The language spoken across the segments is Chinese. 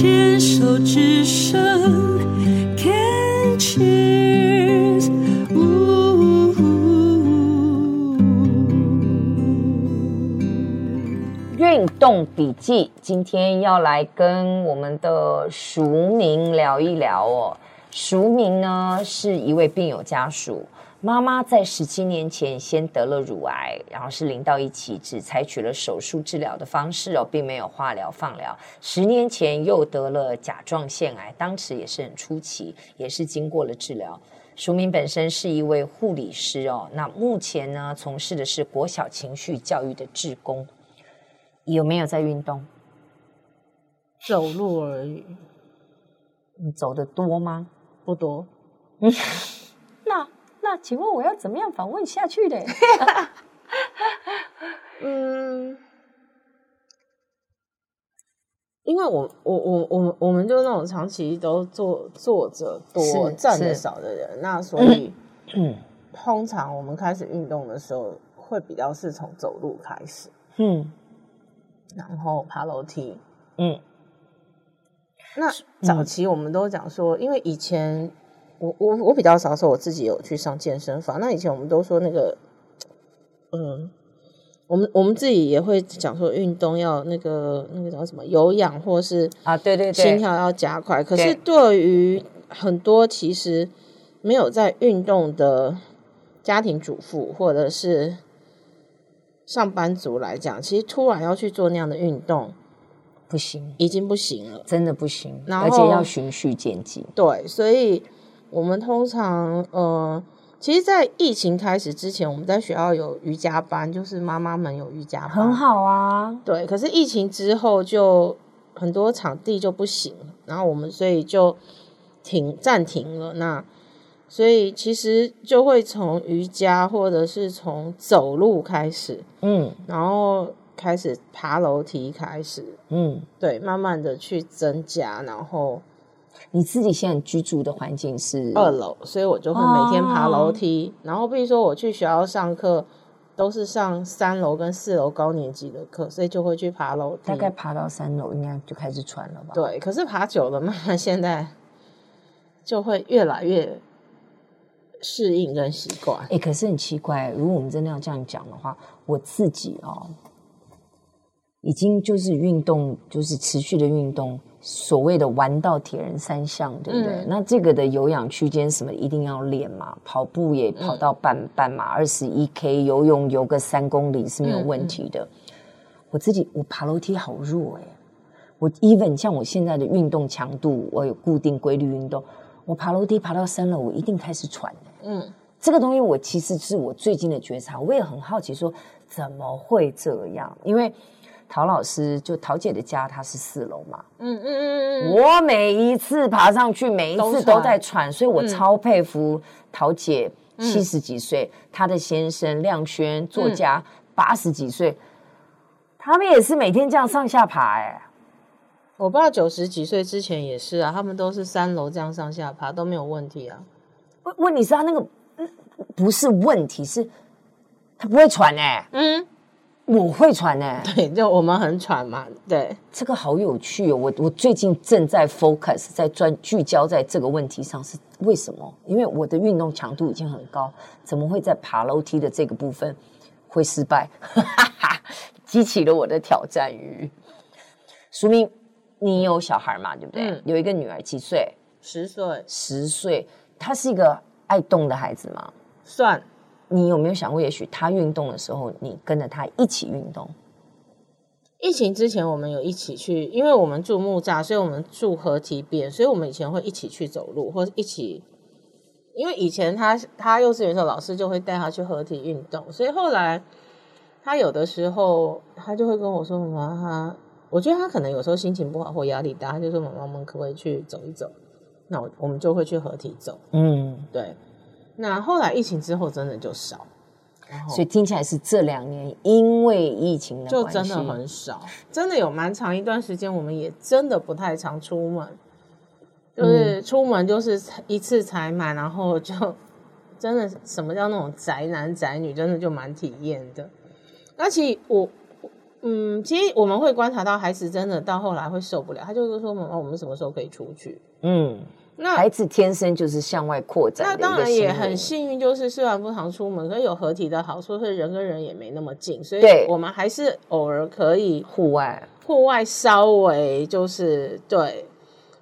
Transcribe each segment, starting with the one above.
牵手之声，Can cheers，运动笔记，今天要来跟我们的淑明聊一聊哦。淑明呢是一位病友家属。妈妈在十七年前先得了乳癌，然后是零到一起，只采取了手术治疗的方式哦，并没有化疗、放疗。十年前又得了甲状腺癌，当时也是很初期，也是经过了治疗。淑明本身是一位护理师哦，那目前呢从事的是国小情绪教育的志工。有没有在运动？走路而已。你走的多吗？不多。请问我要怎么样访问下去的？嗯，因为我我我我我们就是那种长期都坐坐着多站的少的人，那所以嗯，通常我们开始运动的时候，会比较是从走路开始，嗯，然后爬楼梯，嗯，那早期我们都讲说，因为以前。我我我比较少说我自己有去上健身房。那以前我们都说那个，嗯，我们我们自己也会讲说运动要那个那个叫什么有氧，或是啊对对对，心跳要加快。可是对于很多其实没有在运动的家庭主妇或者是上班族来讲，其实突然要去做那样的运动，不行，已经不行了，真的不行，然而且要循序渐进。对，所以。我们通常，呃，其实，在疫情开始之前，我们在学校有瑜伽班，就是妈妈们有瑜伽班，很好啊。对，可是疫情之后，就很多场地就不行，然后我们所以就停暂停了。那所以其实就会从瑜伽或者是从走路开始，嗯，然后开始爬楼梯开始，嗯，对，慢慢的去增加，然后。你自己现在居住的环境是二楼，所以我就会每天爬楼梯。哦、然后，比如说我去学校上课，都是上三楼跟四楼高年级的课，所以就会去爬楼梯。大概爬到三楼，应该就开始喘了吧？对，可是爬久了，慢慢现在就会越来越适应跟习惯。哎、欸，可是很奇怪，如果我们真的要这样讲的话，我自己哦，已经就是运动，就是持续的运动。所谓的玩到铁人三项，对不对？嗯、那这个的有氧区间什么一定要练嘛？跑步也跑到半、嗯、半马二十一 K，游泳游个三公里是没有问题的。我自己我爬楼梯好弱哎、欸，我 even 像我现在的运动强度，我有固定规律运动，我爬楼梯爬到三楼，我一定开始喘、欸、嗯，这个东西我其实是我最近的觉察，我也很好奇说怎么会这样？因为。陶老师就陶姐的家，她是四楼嘛。嗯嗯嗯嗯。我每一次爬上去，每一次都在喘，所以我超佩服陶姐，七十几岁，她的先生亮轩作家八十几岁，他们也是每天这样上下爬。哎，我爸九十几岁之前也是啊，他们都是三楼这样上下爬都没有问题啊。问问题是他那个不是问题，是他不会喘哎。嗯。我会喘呢、欸，对，就我们很喘嘛，对，这个好有趣哦。我我最近正在 focus，在专聚焦在这个问题上，是为什么？因为我的运动强度已经很高，怎么会在爬楼梯的这个部分会失败？哈哈，激起了我的挑战欲。淑明，你有小孩嘛？对不对？嗯、有一个女儿，几岁？十岁。十岁，她是一个爱动的孩子吗？算。你有没有想过，也许他运动的时候，你跟着他一起运动？疫情之前，我们有一起去，因为我们住木栅，所以我们住河堤边，所以我们以前会一起去走路，或者一起。因为以前他他幼稚园的时候，老师就会带他去河堤运动，所以后来他有的时候他就会跟我说：“妈妈，他我觉得他可能有时候心情不好或压力大，他就说：‘妈妈，我们可不可以去走一走？’那我我们就会去河堤走。嗯，对。”那后来疫情之后真的就少，所以听起来是这两年因为疫情的就真的很少，真的有蛮长一段时间，我们也真的不太常出门，就是出门就是一次才买，然后就 真的什么叫那种宅男宅女，真的就蛮体验的。而且我嗯，其实我们会观察到孩子真的到后来会受不了，他就是说：“妈妈，我们什么时候可以出去？”嗯，那孩子天生就是向外扩展。那当然也很幸运，就是虽然不常出门，可是有合体的好处，是人跟人也没那么近，所以我们还是偶尔可以户外，户外稍微就是对。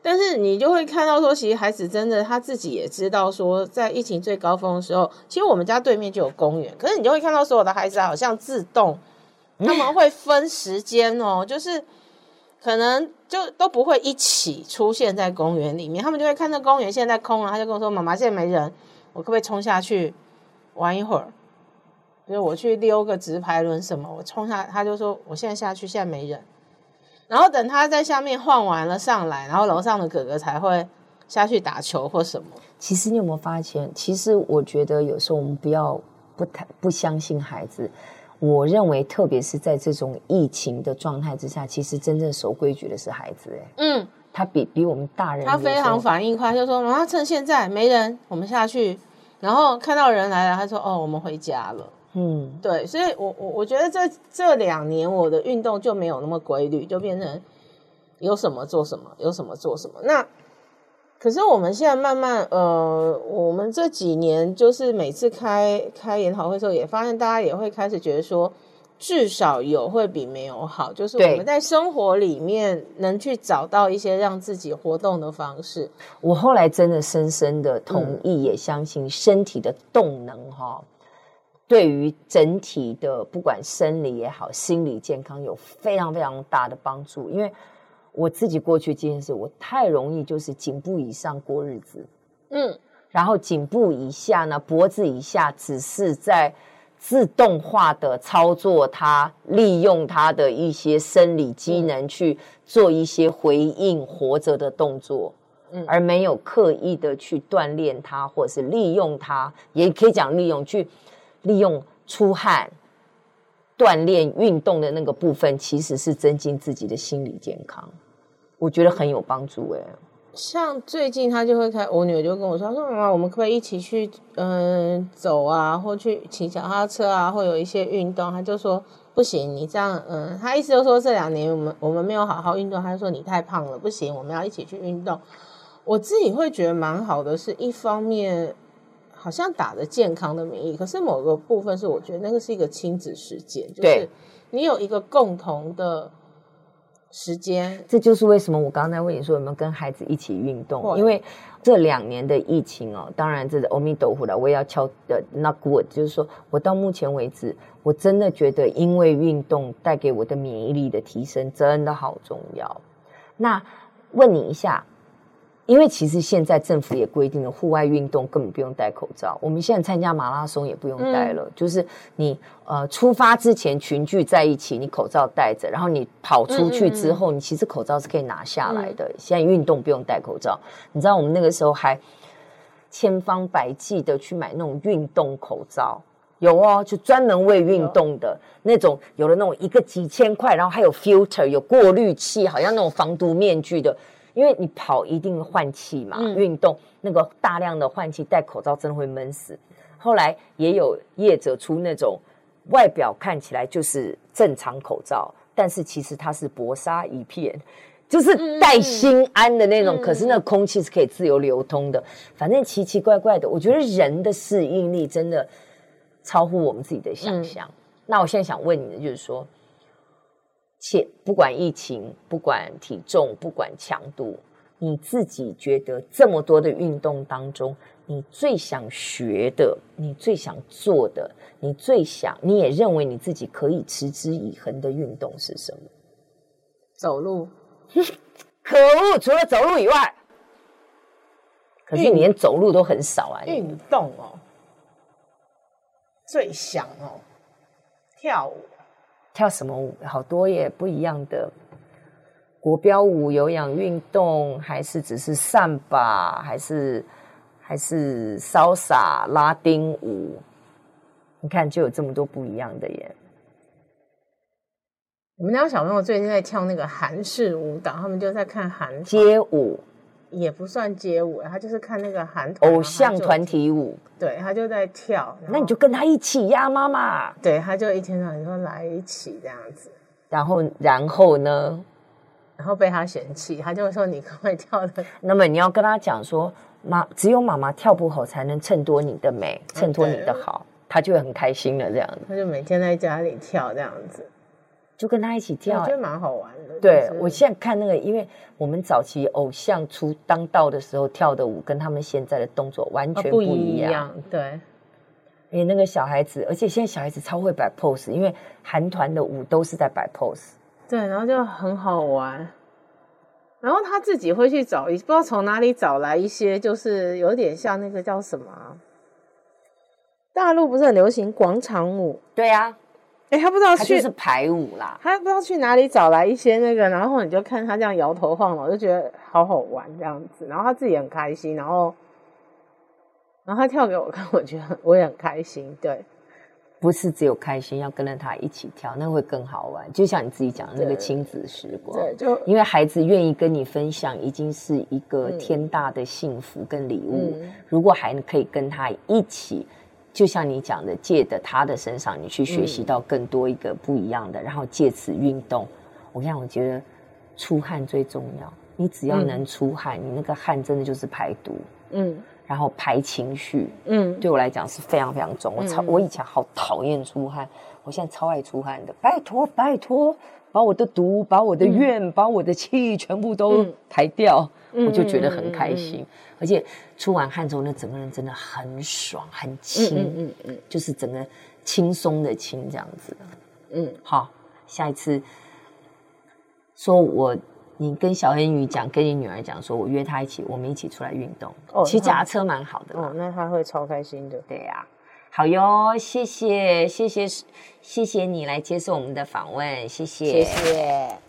但是你就会看到说，其实孩子真的他自己也知道说，在疫情最高峰的时候，其实我们家对面就有公园。可是你就会看到所有的孩子好像自动，他们会分时间哦，就是可能就都不会一起出现在公园里面。他们就会看到公园现在空了，他就跟我说：“妈妈，现在没人，我可不可以冲下去玩一会儿？比如我去溜个直排轮什么，我冲下，他就说我现在下去，现在没人。”然后等他在下面晃完了上来，然后楼上的哥哥才会下去打球或什么。其实你有没有发现？其实我觉得有时候我们不要不太不相信孩子。我认为，特别是在这种疫情的状态之下，其实真正守规矩的是孩子。哎，嗯，他比比我们大人，他非常反应快，就说：“妈妈，趁现在没人，我们下去。”然后看到人来了，他说：“哦，我们回家了。”嗯，对，所以我我我觉得这这两年我的运动就没有那么规律，就变成有什么做什么，有什么做什么。那可是我们现在慢慢，呃，我们这几年就是每次开开研讨会的时候，也发现大家也会开始觉得说，至少有会比没有好，就是我们在生活里面能去找到一些让自己活动的方式。我后来真的深深的同意，嗯、也相信身体的动能哈。对于整体的不管生理也好，心理健康有非常非常大的帮助。因为我自己过去这件事，我太容易就是颈部以上过日子，嗯，然后颈部以下呢，脖子以下只是在自动化的操作它，利用它的一些生理机能去做一些回应活着的动作，嗯，而没有刻意的去锻炼它，或者是利用它，也可以讲利用去。利用出汗、锻炼、运动的那个部分，其实是增进自己的心理健康，我觉得很有帮助哎。像最近他就会开，我女儿就跟我说：“她说妈妈，我们可不可以一起去嗯、呃、走啊，或去骑脚踏车啊，或有一些运动？”他就说：“不行，你这样嗯，他意思就是说这两年我们我们没有好好运动，他就说你太胖了，不行，我们要一起去运动。”我自己会觉得蛮好的，是一方面。好像打着健康的名义，可是某个部分是我觉得那个是一个亲子时间，就是你有一个共同的时间。这就是为什么我刚才问你说有没有跟孩子一起运动，因为这两年的疫情哦，当然这是阿弥陀佛了，我也要敲的 knock wood，就是说我到目前为止，我真的觉得因为运动带给我的免疫力的提升真的好重要。那问你一下。因为其实现在政府也规定了，户外运动根本不用戴口罩。我们现在参加马拉松也不用戴了，嗯、就是你呃出发之前群聚在一起，你口罩戴着，然后你跑出去之后，嗯嗯嗯你其实口罩是可以拿下来的。嗯、现在运动不用戴口罩，你知道我们那个时候还千方百计的去买那种运动口罩，有哦，就专门为运动的那种，有了那种一个几千块，然后还有 filter 有过滤器，好像那种防毒面具的。因为你跑一定换气嘛，嗯、运动那个大量的换气，戴口罩真的会闷死。后来也有业者出那种外表看起来就是正常口罩，但是其实它是薄纱一片，就是带心安的那种。嗯、可是那空气是可以自由流通的。反正奇奇怪怪的，我觉得人的适应力真的超乎我们自己的想象。嗯、那我现在想问你的就是说。且不管疫情，不管体重，不管强度，你自己觉得这么多的运动当中，你最想学的，你最想做的，你最想，你也认为你自己可以持之以恒的运动是什么？走路。可恶！除了走路以外，可是你连走路都很少啊。运动哦，最想哦，跳舞。跳什么舞？好多也不一样的国标舞、有氧运动，还是只是散吧，还是还是潇洒、拉丁舞？你看，就有这么多不一样的耶。我们家小朋友最近在跳那个韩式舞蹈，他们就在看韩街舞。也不算街舞，他就是看那个韩偶像团体舞，对，他就在跳，那你就跟他一起呀，妈妈。对，他就一天到晚说来一起这样子。然后然后呢？然后被他嫌弃，他就会说你可不可以跳的？那么你要跟他讲说，妈，只有妈妈跳不好，才能衬托你的美，衬托你的好，他就会很开心了这样子。他就每天在家里跳这样子，就跟他一起跳，我觉得蛮好玩的。对，我现在看那个，因为我们早期偶像出当道的时候跳的舞，跟他们现在的动作完全不一样。哦、一样对，因为那个小孩子，而且现在小孩子超会摆 pose，因为韩团的舞都是在摆 pose。对，然后就很好玩，然后他自己会去找一，不知道从哪里找来一些，就是有点像那个叫什么，大陆不是很流行广场舞？对呀、啊，哎，他不知道去是排舞啦，他不知道去哪里找来一些那个，然后你就看他这样摇头晃脑，就觉得好好玩这样子，然后他自己很开心，然后，然后他跳给我看，我觉得我也很开心，对。不是只有开心，要跟着他一起跳，那会更好玩。就像你自己讲的那个亲子时光，对，就因为孩子愿意跟你分享，已经是一个天大的幸福跟礼物。嗯、如果还可以跟他一起，就像你讲的，借的他的身上，你去学习到更多一个不一样的，嗯、然后借此运动。我跟你讲，我觉得出汗最重要。你只要能出汗，嗯、你那个汗真的就是排毒。嗯。然后排情绪，嗯，对我来讲是非常非常重。我超，我以前好讨厌出汗，我现在超爱出汗的。拜托，拜托，把我的毒、把我的怨、把我的气全部都排掉，我就觉得很开心。而且出完汗之后，那整个人真的很爽，很轻，嗯嗯，就是整个轻松的轻这样子。嗯，好，下一次说我。你跟小黑女讲，跟你女儿讲，说我约她一起，我们一起出来运动，哦、骑脚踏车蛮好的。哦，那她会超开心的。对呀、啊，好哟，谢谢谢谢谢谢你来接受我们的访问，谢谢谢谢。